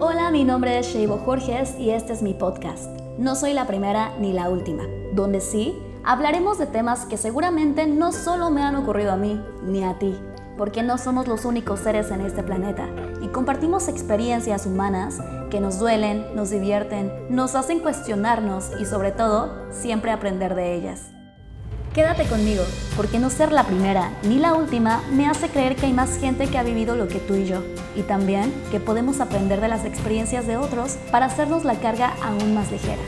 Hola, mi nombre es Sheibo Jorges y este es mi podcast. No soy la primera ni la última, donde sí hablaremos de temas que seguramente no solo me han ocurrido a mí ni a ti, porque no somos los únicos seres en este planeta y compartimos experiencias humanas que nos duelen, nos divierten, nos hacen cuestionarnos y sobre todo siempre aprender de ellas. Quédate conmigo, porque no ser la primera ni la última me hace creer que hay más gente que ha vivido lo que tú y yo, y también que podemos aprender de las experiencias de otros para hacernos la carga aún más ligera.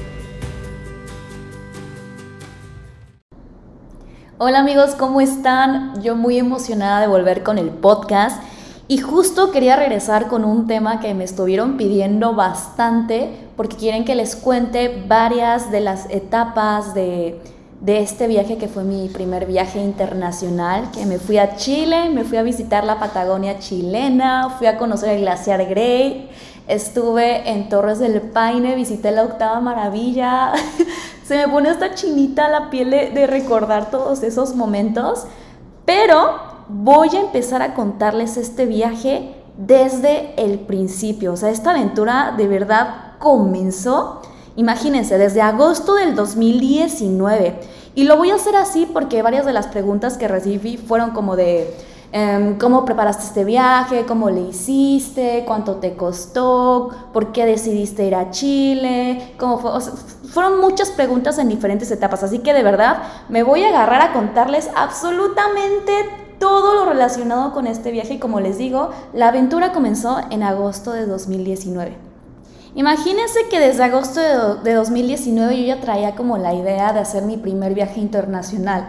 Hola amigos, ¿cómo están? Yo muy emocionada de volver con el podcast y justo quería regresar con un tema que me estuvieron pidiendo bastante porque quieren que les cuente varias de las etapas de de este viaje que fue mi primer viaje internacional, que me fui a Chile, me fui a visitar la Patagonia chilena, fui a conocer el glaciar Grey, estuve en Torres del Paine, visité la octava maravilla, se me pone esta chinita la piel de, recordar todos esos momentos, pero voy a empezar a contarles este viaje desde el principio, o sea, esta aventura de verdad comenzó Imagínense, desde agosto del 2019. Y lo voy a hacer así porque varias de las preguntas que recibí fueron como de... Em, ¿Cómo preparaste este viaje? ¿Cómo le hiciste? ¿Cuánto te costó? ¿Por qué decidiste ir a Chile? Fueron muchas preguntas en diferentes etapas, así que de verdad me voy a agarrar a contarles absolutamente todo lo relacionado con este viaje y como les digo, la aventura comenzó en agosto de 2019. Imagínense que desde agosto de, 2019 yo ya traía como la idea de hacer mi primer viaje internacional.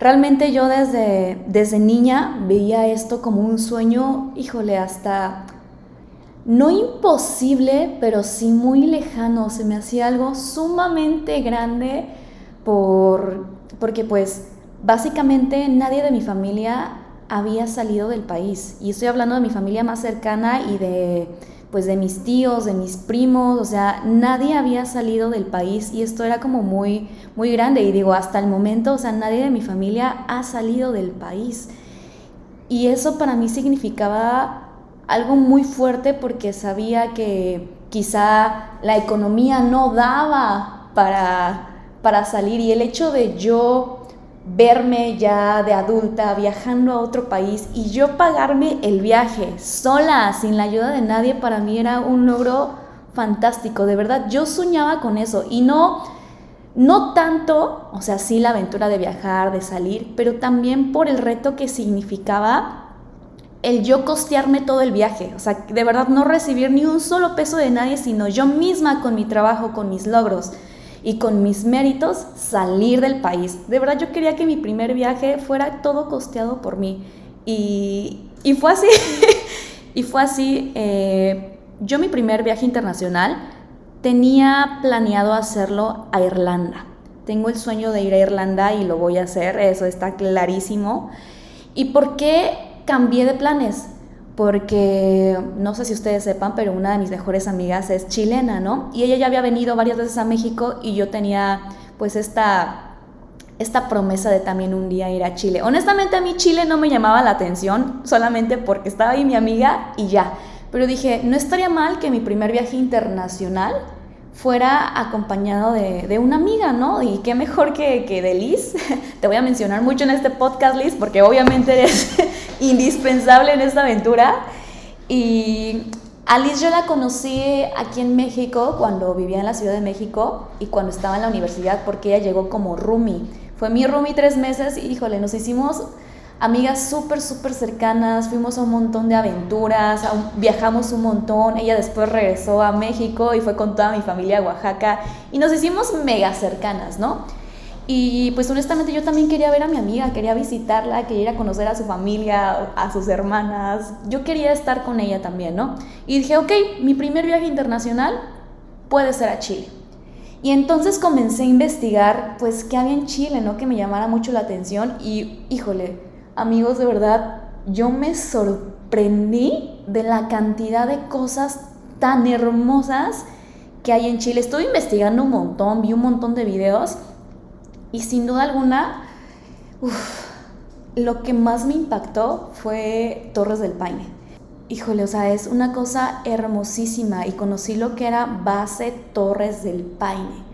Realmente yo desde, desde niña veía esto como un sueño, híjole, hasta no imposible, pero sí muy lejano. Se me hacía algo sumamente grande por, porque pues básicamente nadie de mi familia había salido del país. Y estoy hablando de mi familia más cercana y de pues de mis tíos, de mis primos, o sea, nadie había salido del país y esto era como muy, muy grande. Y digo, hasta el momento, o sea, nadie de mi familia ha salido del país. Y eso para mí significaba algo muy fuerte porque sabía que quizá la economía no daba para, para salir y el hecho de yo verme ya de adulta viajando a otro país y yo pagarme el viaje sola, sin la ayuda de nadie, para mí era un logro fantástico, de verdad, yo soñaba con eso. Y no, no tanto, o sea, sí la aventura de viajar, de salir, pero también por el reto que significaba el yo costearme todo el viaje, o sea, de verdad no recibir ni un solo peso de nadie, sino yo misma con mi trabajo, con mis logros y con mis méritos salir del país. De verdad yo quería que mi primer viaje fuera todo costeado por mí. Y, y fue así. y fue así. Eh, yo mi primer viaje internacional tenía planeado hacerlo a Irlanda. Tengo el sueño de ir a Irlanda y lo voy a hacer, eso está clarísimo. ¿Y por qué cambié de planes? Porque no sé si ustedes sepan, pero una de mis mejores amigas es chilena, ¿no? Y ella ya había venido varias veces a México y yo tenía pues esta, esta promesa de también un día ir a Chile. Honestamente a mí Chile no me llamaba la atención, solamente porque estaba ahí mi amiga y ya. Pero dije, no estaría mal que mi primer viaje internacional fuera acompañado de, una amiga, ¿no? Y qué mejor que, que de Liz. Te voy a mencionar mucho en este podcast, Liz, porque obviamente eres indispensable en esta aventura. Y a Liz yo la conocí aquí en México cuando vivía en la Ciudad de México y cuando estaba en la universidad porque ella llegó como roomie. Fue mi roomie tres meses y híjole, nos hicimos amigas súper, súper cercanas, fuimos a un montón de aventuras, viajamos un montón, ella después regresó a México y fue con toda mi familia a Oaxaca y nos hicimos mega cercanas, ¿no? Y pues honestamente yo también quería ver a mi amiga, quería visitarla, quería conocer a su familia, a sus hermanas, yo quería estar con ella también, ¿no? Y dije, ok, mi primer viaje internacional puede ser a Chile. Y entonces comencé a investigar, pues, qué había en Chile, ¿no? Que me llamara mucho la atención y, híjole, amigos, de verdad, yo me sorprendí de la cantidad de cosas tan hermosas que hay en Chile. Estuve investigando un montón, vi un montón de videos y sin duda alguna, lo que más me impactó fue Torres del Paine. híjole, o sea, es una cosa hermosísima y conocí lo que era base Torres del Paine,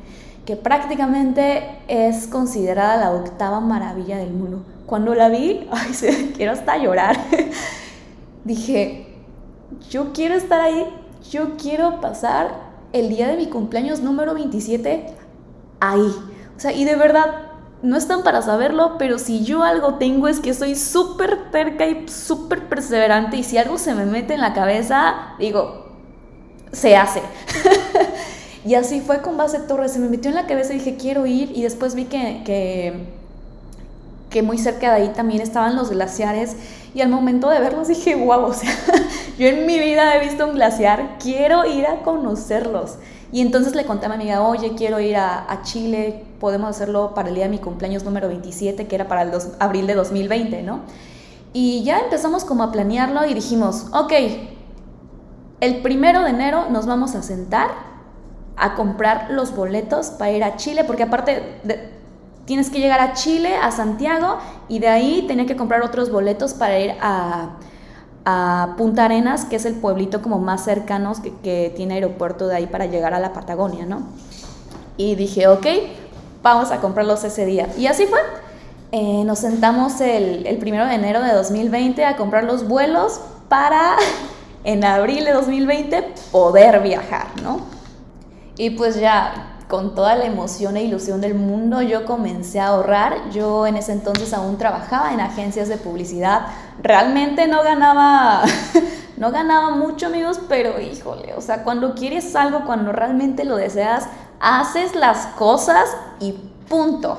que prácticamente es considerada la octava maravilla del mundo. Cuando la vi, ay, quiero hasta llorar. Dije, yo quiero estar ahí, yo quiero pasar el día de mi cumpleaños número 27 ahí. O sea, y de verdad, no están para saberlo, pero si yo algo tengo es que soy súper terca y súper perseverante y si algo se me mete en la cabeza, digo, se hace. y así fue con Base Torres, se me metió en la cabeza y dije, quiero ir y después vi que, que, que muy cerca de ahí también estaban los glaciares y al momento de verlos dije, wow, o sea, yo en mi vida he visto un glaciar, quiero ir a conocerlos. Y entonces le conté a mi amiga, oye, quiero ir a, Chile, podemos hacerlo para el día de mi cumpleaños número 27, que era para el abril de 2020, ¿no? Y ya empezamos como a planearlo y dijimos, ok, el primero de enero nos vamos a sentar a comprar los boletos para ir a Chile, porque aparte tienes que llegar a Chile, a Santiago, y de ahí tenía que comprar otros boletos para ir a, a Punta Arenas, que es el pueblito como más cercano que, tiene aeropuerto de ahí para llegar a la Patagonia, ¿no? Y dije, ok, vamos a comprarlos ese día. Y así fue. Eh, nos sentamos el, el primero de enero de 2020 a comprar los vuelos para en abril de 2020 poder viajar, ¿no? Y pues ya con toda la emoción e ilusión del mundo, yo comencé a ahorrar. Yo en ese entonces aún trabajaba en agencias de publicidad. Realmente no ganaba, no ganaba mucho, amigos, pero híjole, o sea, cuando quieres algo, cuando realmente lo deseas, haces las cosas y punto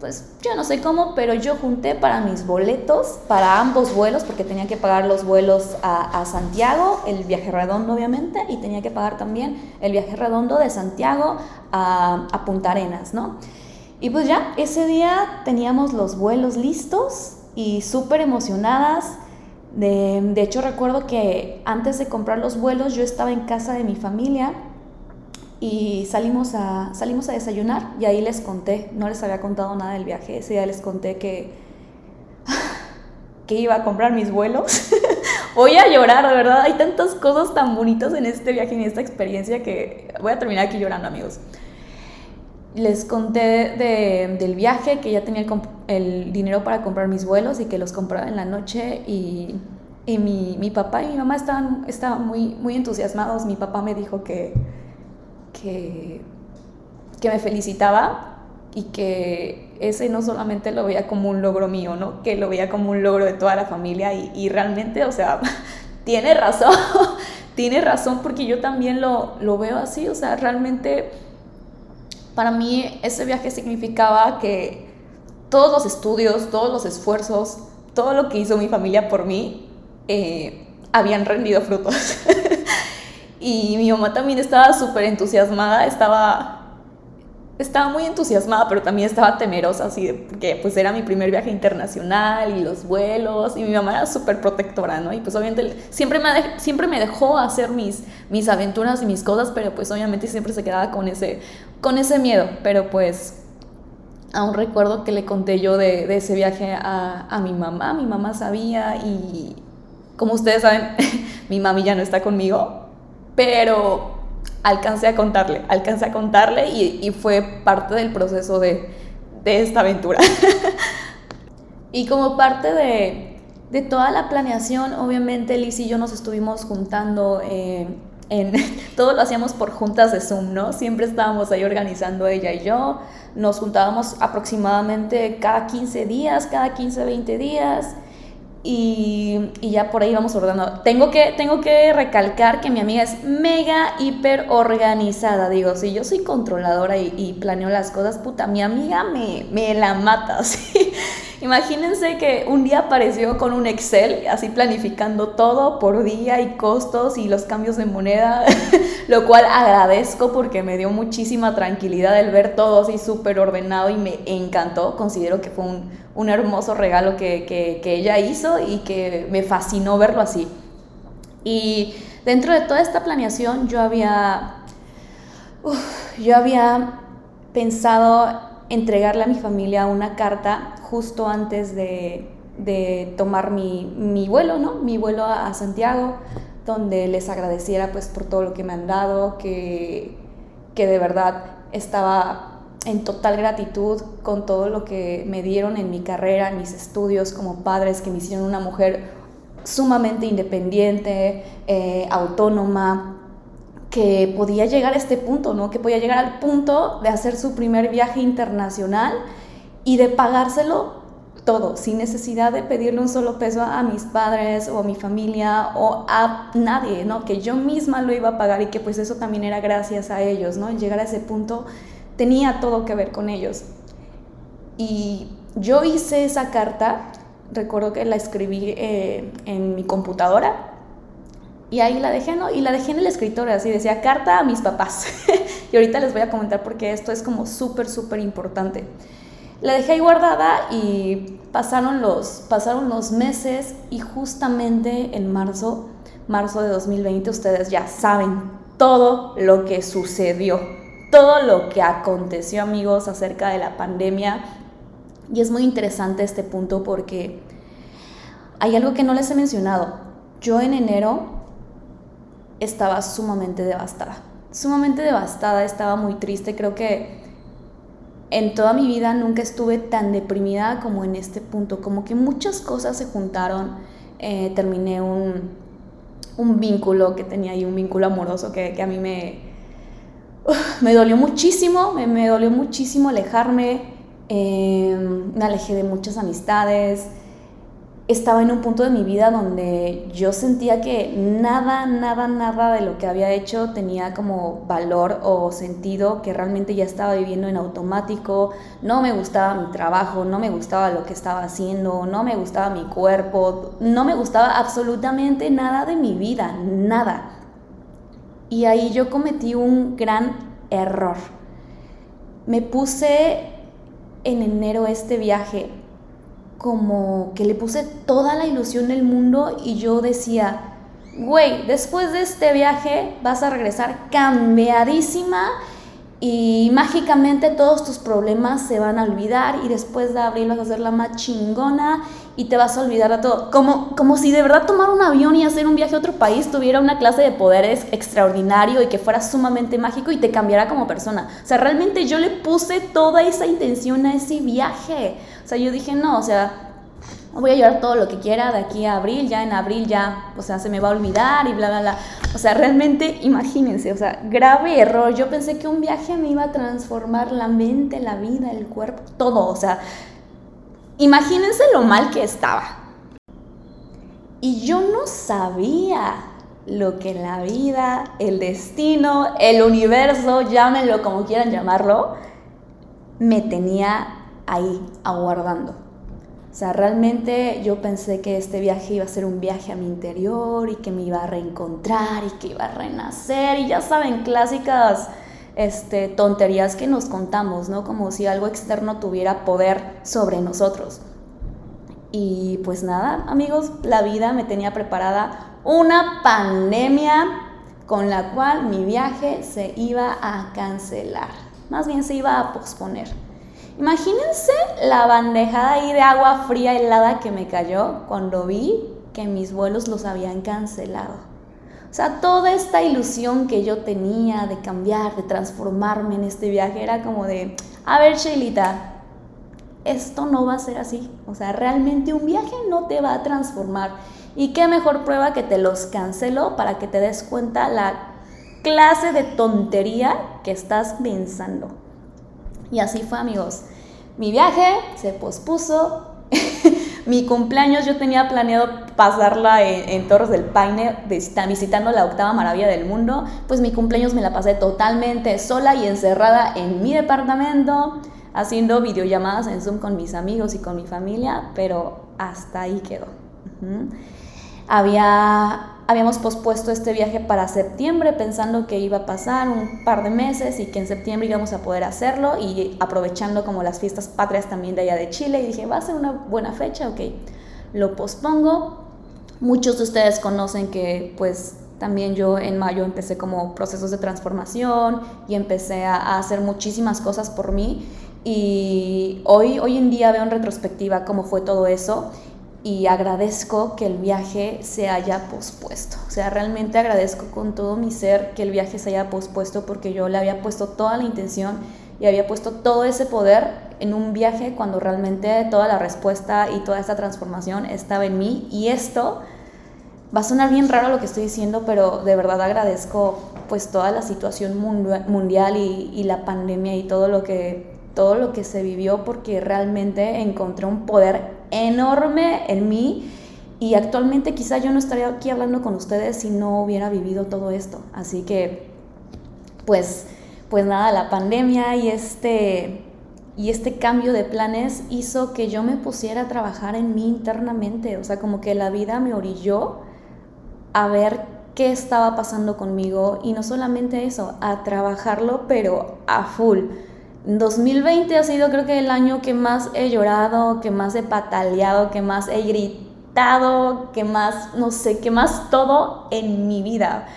pues yo no sé cómo, pero yo junté para mis boletos, para ambos vuelos, porque tenía que pagar los vuelos a, Santiago, el viaje redondo obviamente, y tenía que pagar también el viaje redondo de Santiago a, Punta Arenas, ¿no? Y pues ya, ese día teníamos los vuelos listos y súper emocionadas. De, de hecho, recuerdo que antes de comprar los vuelos yo estaba en casa de mi familia y salimos a, salimos a desayunar y ahí les conté, no les había contado nada del viaje, ese día les conté que, que iba a comprar mis vuelos. voy a llorar, de verdad, hay tantas cosas tan bonitas en este viaje, en esta experiencia que voy a terminar aquí llorando amigos. Les conté del viaje, que ya tenía el, dinero para comprar mis vuelos y que los compraba en la noche y, y mi, mi, papá y mi mamá estaban, estaban muy, muy entusiasmados. Mi papá me dijo que, que, que me felicitaba y que ese no solamente lo veía como un logro mío, ¿no? Que lo veía como un logro de toda la familia y, y realmente, o sea, tiene razón, tiene razón porque yo también lo, lo veo así, o sea, realmente para mí ese viaje significaba que todos los estudios, todos los esfuerzos, todo lo que hizo mi familia por mí, eh, habían rendido frutos. Y mi mamá también estaba súper entusiasmada, estaba, estaba muy entusiasmada, pero también estaba temerosa, así de que pues era mi primer viaje internacional y los vuelos, y mi mamá era súper protectora, ¿no? Y pues obviamente siempre me, siempre me dejó hacer mis, mis aventuras y mis cosas, pero pues obviamente siempre se quedaba con ese, con ese miedo, pero pues aún recuerdo que le conté yo de, de ese viaje a, a mi mamá, mi mamá sabía y como ustedes saben, mi mami ya no está conmigo, pero alcancé a contarle, alcancé a contarle y, fue parte del proceso de, esta aventura. y como parte de, toda la planeación, obviamente Liz y yo nos estuvimos juntando. Eh, en, todo lo hacíamos por juntas de Zoom, ¿no? Siempre estábamos ahí organizando ella y yo. Nos juntábamos aproximadamente cada 15 días, cada 15, 20 días. Y, ya por ahí vamos ordenando. Tengo que, tengo que recalcar que mi amiga es mega, hiper organizada. Digo, si yo soy controladora y, planeo las cosas, puta, mi amiga me, me la mata. ¿sí? Imagínense que un día apareció con un Excel, así planificando todo por día y costos y los cambios de moneda, lo cual agradezco porque me dio muchísima tranquilidad el ver todo así súper ordenado y me encantó. Considero que fue un, un hermoso regalo que, que, que ella hizo y que me fascinó verlo así. Y dentro de toda esta planeación yo había, yo había pensado entregarle a mi familia una carta justo antes de, de tomar mi, mi, vuelo, ¿no? Mi vuelo a, a, Santiago, donde les agradeciera pues por todo lo que me han dado, que, que de verdad estaba en total gratitud con todo lo que me dieron en mi carrera, en mis estudios como padres, que me hicieron una mujer sumamente independiente, eh, autónoma, que podía llegar a este punto, ¿no? Que podía llegar al punto de hacer su primer viaje internacional y de pagárselo todo, sin necesidad de pedirle un solo peso a mis padres o a mi familia o a nadie, ¿no? Que yo misma lo iba a pagar y que pues eso también era gracias a ellos, ¿no? llegar a ese punto tenía todo que ver con ellos. Y yo hice esa carta, recuerdo que la escribí eh, en mi computadora y ahí la dejé, ¿no? Y la dejé en el escritorio, así decía carta a mis papás. y ahorita les voy a comentar porque esto es como súper, súper importante. La dejé ahí guardada y pasaron los, pasaron los meses y justamente en marzo, marzo de 2020, ustedes ya saben todo lo que sucedió todo lo que aconteció, amigos, acerca de la pandemia. Y es muy interesante este punto porque hay algo que no les he mencionado. Yo en enero estaba sumamente devastada. Sumamente devastada, estaba muy triste. Creo que en toda mi vida nunca estuve tan deprimida como en este punto. Como que muchas cosas se juntaron. Eh, terminé un, vínculo que tenía ahí, un vínculo amoroso que, que a mí me, me dolió muchísimo, me, dolió muchísimo alejarme, em, me alejé de muchas amistades, estaba en un punto de mi vida donde yo sentía que nada, nada, nada de lo que había hecho tenía como valor o sentido, que realmente ya estaba viviendo en automático, no me gustaba mi trabajo, no me gustaba lo que estaba haciendo, no me gustaba mi cuerpo, no me gustaba absolutamente nada de mi vida, nada. Y ahí yo cometí un gran error. Me puse en enero este viaje como que le puse toda la ilusión del mundo y yo decía, güey, después de este viaje vas a regresar cambiadísima y mágicamente todos tus problemas se van a olvidar y después de abril vas a ser la más chingona y te vas a olvidar de todo. Como, como si de verdad tomar un avión y hacer un viaje a otro país tuviera una clase de poderes extraordinario y que fuera sumamente mágico y te cambiara como persona. O sea, realmente yo le puse toda esa intención a ese viaje. O sea, yo dije, no, o sea, voy a llevar todo lo que quiera de aquí a abril, ya en abril ya, o sea, se me va a olvidar y bla, bla, bla. O sea, realmente imagínense, o sea, grave error. Yo pensé que un viaje me iba a transformar la mente, la vida, el cuerpo, todo, o sea, Imagínense lo mal que estaba. Y yo no sabía lo que la vida, el destino, el universo, llámenlo como quieran llamarlo, me tenía ahí aguardando. O sea, realmente yo pensé que este viaje iba a ser un viaje a mi interior y que me iba a reencontrar y que iba a renacer y ya saben, clásicas este, tonterías que nos contamos, ¿no? Como si algo externo tuviera poder sobre nosotros. Y pues nada, amigos, la vida me tenía preparada una pandemia con la cual mi viaje se iba a cancelar, más bien se iba a posponer. Imagínense la bandejada ahí de agua fría helada que me cayó cuando vi que mis vuelos los habían cancelado. O sea, toda esta ilusión que yo tenía de cambiar, de transformarme en este viaje, era como de, a ver, Sheilita, esto no va a ser así. O sea, realmente un viaje no te va a transformar. Y qué mejor prueba que te los cancelo para que te des cuenta la clase de tontería que estás pensando. Y así fue, amigos. Mi viaje se pospuso. Mi cumpleaños yo tenía planeado pasarla en, Torres del Paine, visitando la octava maravilla del mundo. Pues mi cumpleaños me la pasé totalmente sola y encerrada en mi departamento, haciendo videollamadas en Zoom con mis amigos y con mi familia, pero hasta ahí quedó. Había habíamos pospuesto este viaje para septiembre pensando que iba a pasar un par de meses y que en septiembre íbamos a poder hacerlo y aprovechando como las fiestas patrias también de allá de Chile. Y dije, va a ser una buena fecha, ok, lo pospongo. Muchos de ustedes conocen que pues también yo en mayo empecé como procesos de transformación y empecé a, hacer muchísimas cosas por mí. Y hoy, hoy en día veo en retrospectiva cómo fue todo eso y agradezco que el viaje se haya pospuesto. O sea, realmente agradezco con todo mi ser que el viaje se haya pospuesto porque yo le había puesto toda la intención y había puesto todo ese poder en un viaje cuando realmente toda la respuesta y toda esta transformación estaba en mí. Y esto va a sonar bien raro lo que estoy diciendo, pero de verdad agradezco pues toda la situación mundial y, la pandemia y todo lo que todo lo que se vivió porque realmente encontré un poder enorme en mí y actualmente quizá yo no estaría aquí hablando con ustedes si no hubiera vivido todo esto. Así que, pues, pues nada, la pandemia y este, y este cambio de planes hizo que yo me pusiera a trabajar en mí internamente. O sea, como que la vida me orilló a ver qué estaba pasando conmigo y no solamente eso, a trabajarlo, pero a full 2020 ha sido creo que el año que más he llorado, que más he pataleado, que más he gritado, que más, no sé, que más todo en mi vida.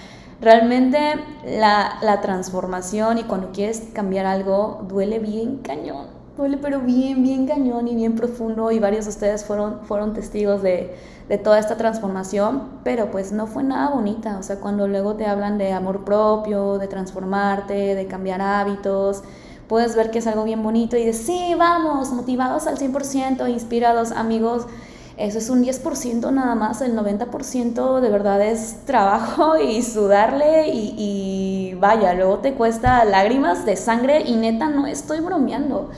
Realmente la, la transformación y cuando quieres cambiar algo duele bien cañón, duele pero bien, bien cañón y bien profundo y varios de ustedes fueron, fueron testigos de, de toda esta transformación, pero pues no fue nada bonita, o sea, cuando luego te hablan de amor propio, de transformarte, de cambiar hábitos, puedes ver que es algo bien bonito y de sí, vamos, motivados al 100%, inspirados, amigos. Eso es un 10% nada más, el 90% de verdad es trabajo y sudarle y, y vaya, luego te cuesta lágrimas de sangre y neta no estoy bromeando.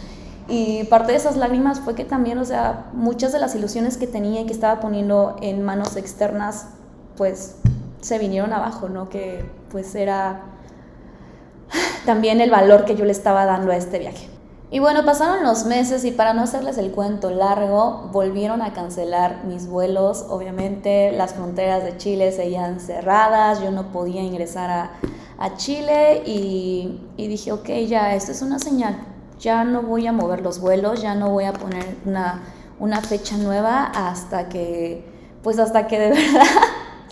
Y parte de esas lágrimas fue que también, o sea, muchas de las ilusiones que tenía y que estaba poniendo en manos externas, pues se vinieron abajo, ¿no? Que pues era también el valor que yo le estaba dando a este viaje. Y bueno, pasaron los meses y para no hacerles el cuento largo, volvieron a cancelar mis vuelos. Obviamente las fronteras de Chile seguían cerradas, yo no podía ingresar a, a Chile y, dije, ok, ya, esto es una señal. Ya no voy a mover los vuelos, ya no voy a poner una, una fecha nueva hasta que, pues hasta que de verdad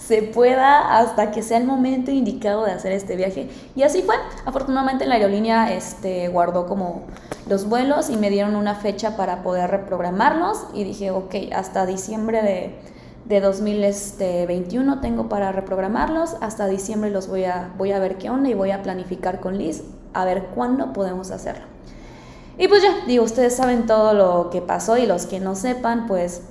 se pueda hasta que sea el momento indicado de hacer este viaje. Y así fue. Afortunadamente la aerolínea este, guardó como los vuelos y me dieron una fecha para poder reprogramarlos y dije, ok, hasta diciembre de, de 2021 tengo para reprogramarlos, hasta diciembre los voy a, voy a ver qué onda y voy a planificar con Liz a ver cuándo podemos hacerlo. Y pues ya, digo, ustedes saben todo lo que pasó y los que no sepan, pues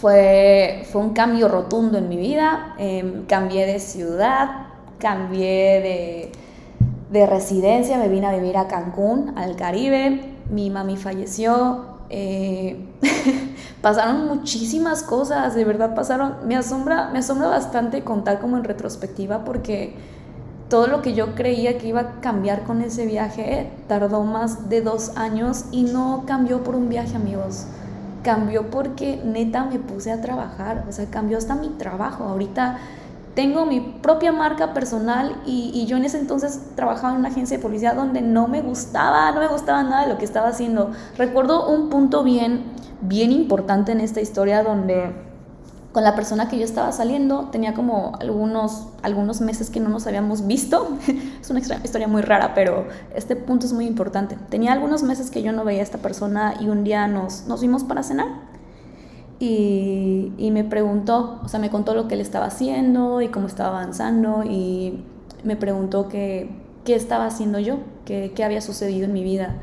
fue, fue un cambio rotundo en mi vida. Em, cambié de ciudad, cambié de, de, residencia, me vine a vivir a Cancún, al Caribe. Mi mami falleció. Eh, pasaron muchísimas cosas, de verdad pasaron. Me asombra, me asombra bastante contar como en retrospectiva porque todo lo que yo creía que iba a cambiar con ese viaje tardó más de dos años y no cambió por un viaje, amigos cambió porque neta me puse a trabajar, o sea, cambió hasta mi trabajo. Ahorita tengo mi propia marca personal y, yo en ese entonces trabajaba en una agencia de publicidad donde no me gustaba, no me gustaba nada de lo que estaba haciendo. Recuerdo un punto bien, bien importante en esta historia donde con la persona que yo estaba saliendo. Tenía como algunos, algunos meses que no nos habíamos visto. es una historia muy rara, pero este punto es muy importante. Tenía algunos meses que yo no veía a esta persona y un día nos, nos vimos para cenar. Y, y, me preguntó, o sea, me contó lo que él estaba haciendo y cómo estaba avanzando y me preguntó qué, qué estaba haciendo yo, qué, qué había sucedido en mi vida.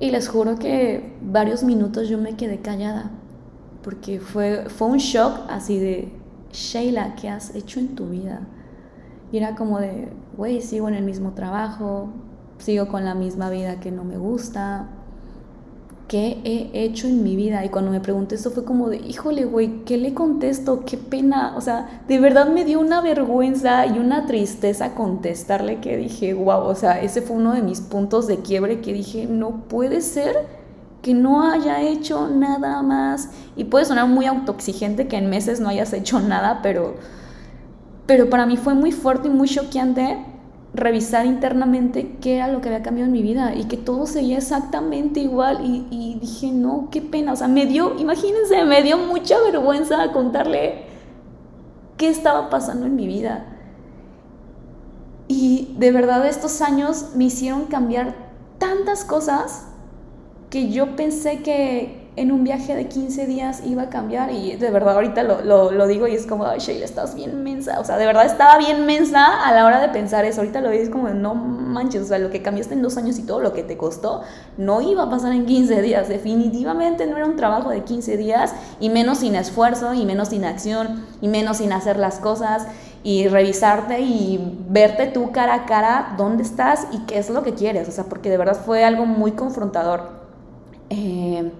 Y les juro que varios minutos yo me quedé callada porque fue, fue un shock así de, Sheila, ¿qué has hecho en tu vida? Y era como de, güey, sigo en el mismo trabajo, sigo con la misma vida que no me gusta, ¿qué he hecho en mi vida? Y cuando me pregunté esto fue como de, híjole, güey, ¿qué le contesto? Qué pena. O sea, de verdad me dio una vergüenza y una tristeza contestarle que dije, wow, o sea, ese fue uno de mis puntos de quiebre que dije, no puede ser que no haya hecho nada más. Y puede sonar muy autoexigente que en meses no hayas hecho nada, pero, pero para mí fue muy fuerte y muy choqueante revisar internamente qué era lo que había cambiado en mi vida y que todo seguía exactamente igual y, y, dije, no, qué pena, o sea, me dio, imagínense, me dio mucha vergüenza contarle qué estaba pasando en mi vida. Y de verdad estos años me hicieron cambiar tantas cosas que yo pensé que, en un viaje de 15 días iba a cambiar y de verdad ahorita lo, lo, digo y es como, ay Sheila, estás bien mensa, o sea, de verdad estaba bien mensa a la hora de pensar eso, ahorita lo digo es como, no manches, o sea, lo que cambiaste en dos años y todo lo que te costó, no iba a pasar en 15 días, definitivamente no era un trabajo de 15 días y menos sin esfuerzo y menos sin acción y menos sin hacer las cosas y revisarte y verte tú cara a cara dónde estás y qué es lo que quieres, o sea, porque de verdad fue algo muy confrontador. Eh,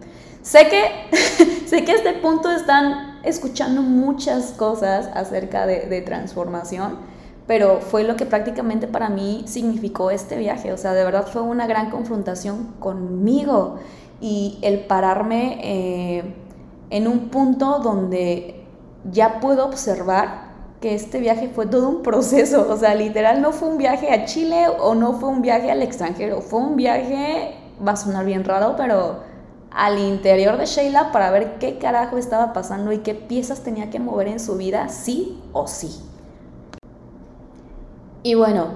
sé, que, sé que a este punto están escuchando muchas cosas acerca de, transformación, pero fue lo que prácticamente para mí significó este viaje. O sea, de verdad fue una gran confrontación conmigo y el pararme eh, en un punto donde ya puedo observar que este viaje fue todo un proceso, o sea, literal no fue un viaje a Chile o no fue un viaje al extranjero, fue un viaje va a sonar bien raro, pero al interior de Sheila para ver qué carajo estaba pasando y qué piezas tenía que mover en su vida, sí o sí. Y bueno,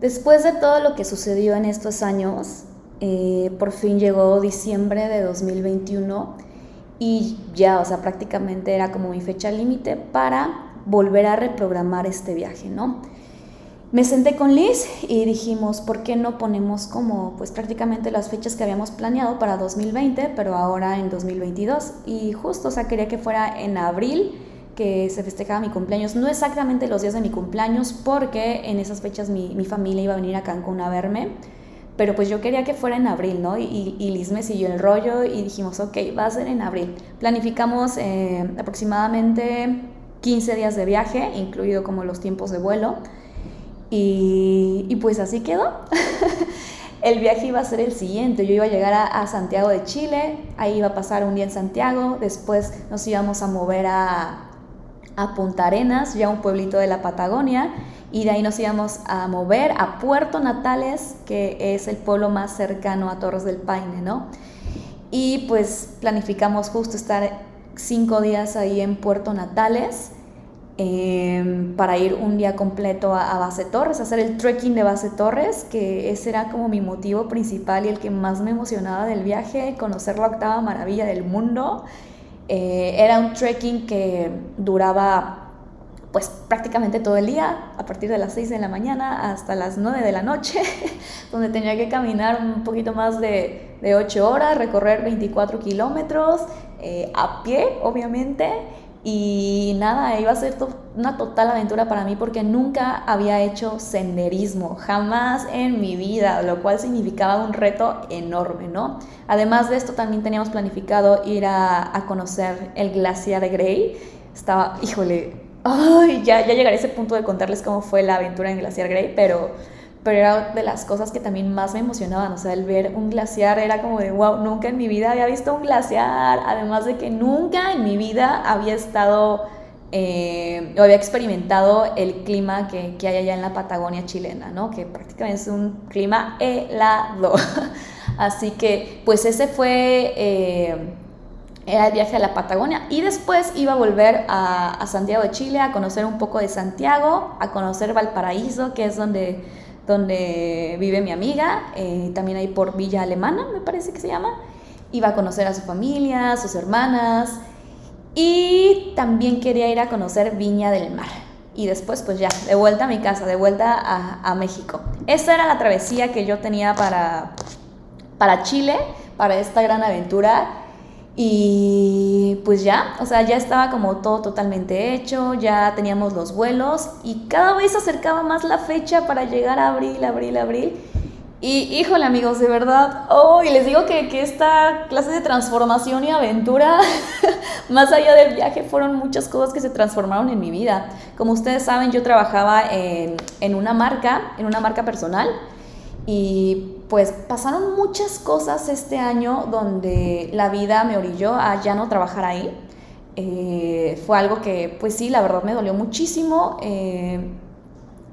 después de todo lo que sucedió en estos años, eh, por fin llegó diciembre de 2021 y ya, o sea, prácticamente era como mi fecha límite para volver a reprogramar este viaje, ¿no? Me senté con Liz y dijimos, ¿por qué no ponemos como pues prácticamente las fechas que habíamos planeado para 2020, pero ahora en 2022? Y justo, o sea, quería que fuera en abril, que se festejaba mi cumpleaños, no exactamente los días de mi cumpleaños, porque en esas fechas mi, mi familia iba a venir a Cancún a verme, pero pues yo quería que fuera en abril, ¿no? Y, y Liz me siguió el rollo y dijimos, ok, va a ser en abril. Planificamos eh, aproximadamente 15 días de viaje, incluido como los tiempos de vuelo. Y, pues así quedó. el viaje iba a ser el siguiente. Yo iba a llegar a, Santiago de Chile, ahí iba a pasar un día en Santiago, después nos íbamos a mover a, Punta Arenas, ya un pueblito de la Patagonia, y de ahí nos íbamos a mover a Puerto Natales, que es el pueblo más cercano a Torres del Paine, ¿no? Y pues planificamos justo estar cinco días ahí en Puerto Natales Em, para ir un día completo a, Base Torres, hacer el trekking de Base Torres, que ese era como mi motivo principal y el que más me emocionaba del viaje, conocer la octava maravilla del mundo. Eh, era un trekking que duraba pues prácticamente todo el día, a partir de las 6 de la mañana hasta las 9 de la noche, donde tenía que caminar un poquito más de, de 8 horas, recorrer 24 kilómetros eh, a pie, obviamente, y nada, iba a ser una total aventura para mí porque nunca había hecho senderismo, jamás en mi vida, lo cual significaba un reto enorme, ¿no? Además de esto, también teníamos planificado ir a, conocer el glaciar Grey. Estaba, híjole, ay, ya, ya llegaré a ese punto de contarles cómo fue la aventura en Glaciar Grey, pero pero era de las cosas que también más me emocionaban, o sea, el ver un glaciar era como de, wow, nunca en mi vida había visto un glaciar, además de que nunca en mi vida había estado eh, o había experimentado el clima que, que, hay allá en la Patagonia chilena, ¿no? Que prácticamente es un clima helado. Así que, pues ese fue... Eh, era el viaje a la Patagonia y después iba a volver a, a Santiago de Chile a conocer un poco de Santiago, a conocer Valparaíso, que es donde donde vive mi amiga, eh, también ahí por Villa Alemana, me parece que se llama. Iba a conocer a su familia, a sus hermanas y también quería ir a conocer Viña del Mar. Y después, pues ya, de vuelta a mi casa, de vuelta a, a México. Esa era la travesía que yo tenía para, para Chile, para esta gran aventura. Y pues ya, o sea, ya estaba como todo totalmente hecho, ya teníamos los vuelos y cada vez se acercaba más la fecha para llegar a abril, abril, abril. Y híjole amigos, de verdad, oh, y les digo que, que esta clase de transformación y aventura, más allá del viaje, fueron muchas cosas que se transformaron en mi vida. Como ustedes saben, yo trabajaba en, en una marca, en una marca personal, y pues pasaron muchas cosas este año donde la vida me orilló a ya no trabajar ahí. Eh, fue algo que, pues sí, la verdad me dolió muchísimo. Eh,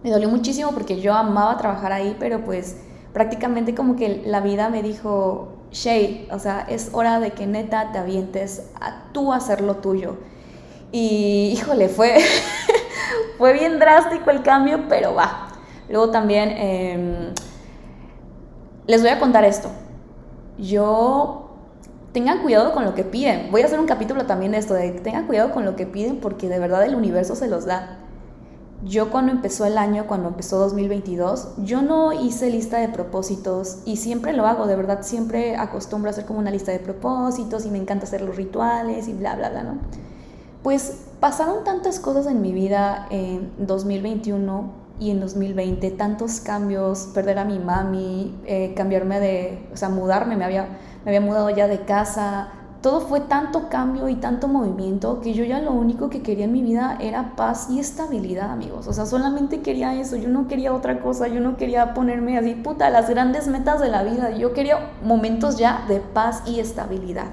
me dolió muchísimo porque yo amaba trabajar ahí, pero pues prácticamente como que la vida me dijo, Shay, o sea, es hora de que neta te avientes a tú hacer lo tuyo. Y híjole, fue, fue bien drástico el cambio, pero va. Luego también... Em, les voy a contar esto. Yo tengan cuidado con lo que piden. Voy a hacer un capítulo también de esto, de tengan cuidado con lo que piden porque de verdad el universo se los da. Yo cuando empezó el año, cuando empezó 2022, yo no hice lista de propósitos y siempre lo hago, de verdad siempre acostumbro a hacer como una lista de propósitos y me encanta hacer los rituales y bla, bla, bla, ¿no? Pues pasaron tantas cosas en mi vida en 2021 y en 2020, tantos cambios, perder a mi mami, eh, cambiarme de, o sea, mudarme, me había, me había mudado ya de casa, todo fue tanto cambio y tanto movimiento que yo ya lo único que quería en mi vida era paz y estabilidad, amigos. O sea, solamente quería eso, yo no quería otra cosa, yo no quería ponerme así, puta, las grandes metas de la vida, yo quería momentos ya de paz y estabilidad.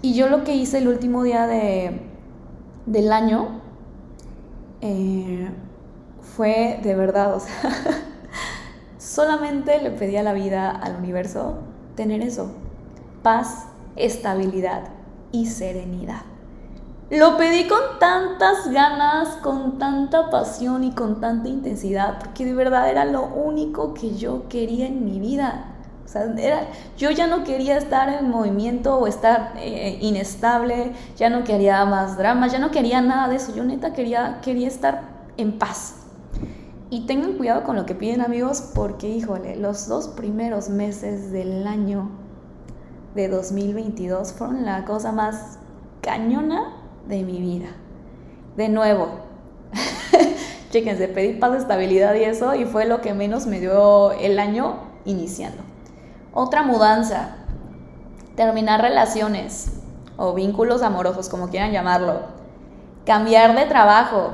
Y yo lo que hice el último día de, del año eh, fue de verdad, o sea, solamente le pedí a la vida, al universo, tener eso, paz estabilidad y serenidad. Lo pedí con tantas ganas, con tanta pasión y con tanta intensidad, porque de verdad era lo único que yo quería en mi vida. O sea, era, yo ya no quería estar en movimiento o estar eh, inestable, ya no quería más dramas, ya no quería nada de eso. Yo neta quería, quería estar en paz. Y tengan cuidado con lo que piden amigos, porque híjole, los dos primeros meses del año de 2022 fueron la cosa más cañona de mi vida. De nuevo, chéquense, pedí paz, estabilidad y eso, y fue lo que menos me dio el año iniciando. Otra mudanza, terminar relaciones o vínculos amorosos, como quieran llamarlo, cambiar de trabajo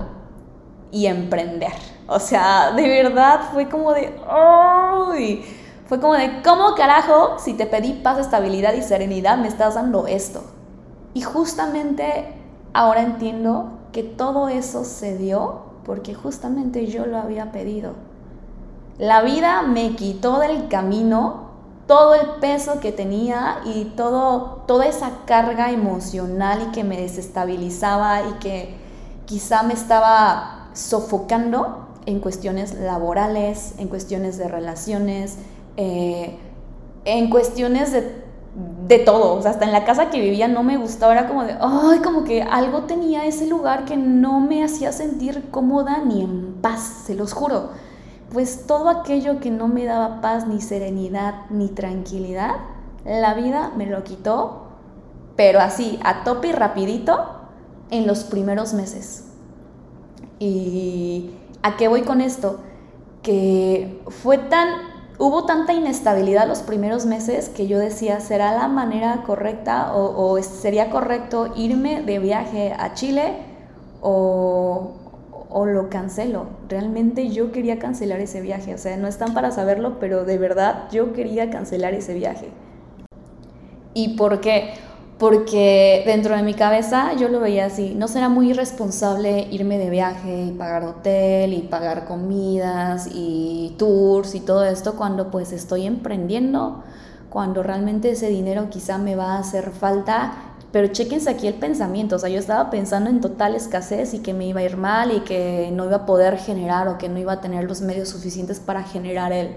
y emprender. O sea, de verdad fue como de... ¡Ay! Fue como de, ¿cómo carajo si te pedí paz, estabilidad y serenidad me estás dando esto? Y justamente ahora entiendo que todo eso se dio porque justamente yo lo había pedido. La vida me quitó del camino todo el peso que tenía y todo, toda esa carga emocional y que me desestabilizaba y que quizá me estaba sofocando en cuestiones laborales, en cuestiones de relaciones, eh, en cuestiones de, de, todo, o sea, hasta en la casa que vivía no me gustaba, era como de, ay, como que algo tenía ese lugar que no me hacía sentir cómoda ni en paz, se los juro. Pues todo aquello que no me daba paz, ni serenidad, ni tranquilidad, la vida me lo quitó, pero así, a tope y rapidito, en los primeros meses. ¿Y a qué voy con esto? Que fue tan hubo tanta inestabilidad los primeros meses que yo decía, ¿será la manera correcta o, sería correcto irme de viaje a Chile o, o, lo cancelo? Realmente yo quería cancelar ese viaje, o sea, no están para saberlo, pero de verdad yo quería cancelar ese viaje. ¿Y por qué? Porque dentro de mi cabeza yo lo veía así, no será muy irresponsable irme de viaje y pagar hotel y pagar comidas y tours y todo esto cuando pues estoy emprendiendo, cuando realmente ese dinero quizá me va a hacer falta, pero chequense aquí el pensamiento, o sea, yo estaba pensando en total escasez y que me iba a ir mal y que no iba a poder generar o que no iba a tener los medios suficientes para generar el,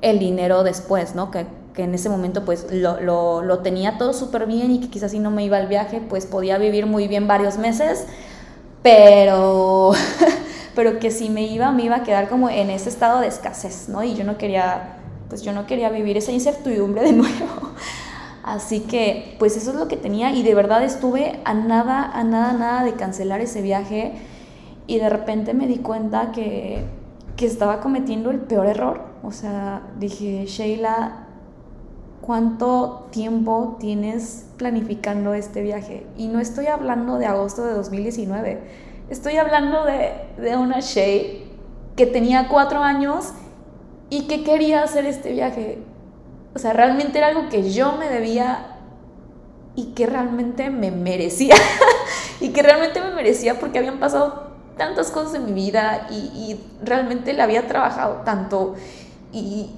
el dinero después, ¿no? Que que en ese momento pues lo, lo, tenía todo súper bien y que quizás si no me iba al viaje pues podía vivir muy bien varios meses, pero, pero que si me iba me iba a quedar como en ese estado de escasez, ¿no? Y yo no quería, pues yo no quería vivir esa incertidumbre de nuevo. Así que pues eso es lo que tenía y de verdad estuve a nada, a nada, nada de cancelar ese viaje y de repente me di cuenta que, que estaba cometiendo el peor error. O sea, dije, Sheila, cuánto tiempo tienes planificando este viaje. Y no estoy hablando de agosto de 2019, estoy hablando de, una Shay que tenía cuatro años y que quería hacer este viaje. O sea, realmente era algo que yo me debía y que realmente me merecía. y que realmente me merecía porque habían pasado tantas cosas en mi vida y, y realmente la había trabajado tanto. Y,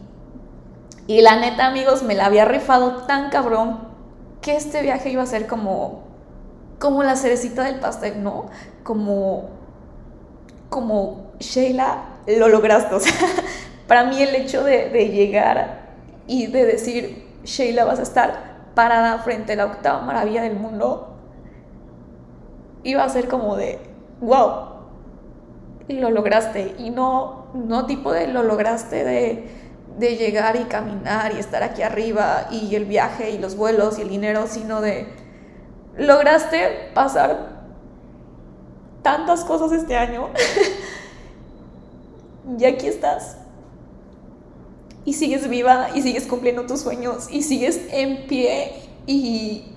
y la neta, amigos, me la había rifado tan cabrón que este viaje iba a ser como, como la cerecita del pastel, ¿no? Como, como Sheila, lo lograste. O sea, para mí el hecho de, de llegar y de decir, Sheila, vas a estar parada frente a la octava maravilla del mundo, iba a ser como de, wow, lo lograste. Y no, no tipo de lo lograste de, de llegar y caminar y estar aquí arriba y el viaje y los vuelos y el dinero, sino de, lograste pasar tantas cosas este año. y aquí estás. Y sigues viva y sigues cumpliendo tus sueños y sigues en pie y,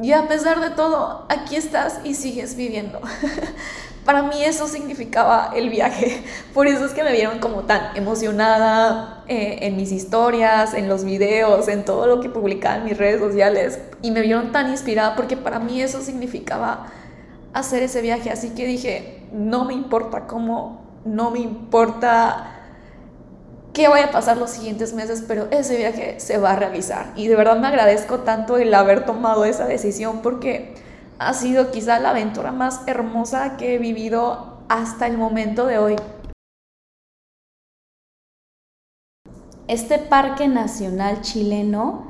y a pesar de todo, aquí estás y sigues viviendo. Para mí eso significaba el viaje. Por eso es que me vieron como tan emocionada eh, en mis historias, en los videos, en todo lo que publicaba en mis redes sociales. Y me vieron tan inspirada porque para mí eso significaba hacer ese viaje. Así que dije, no me importa cómo, no me importa qué vaya a pasar los siguientes meses, pero ese viaje se va a realizar. Y de verdad me agradezco tanto el haber tomado esa decisión porque ha sido quizá la aventura más hermosa que he vivido hasta el momento de hoy. Este parque nacional chileno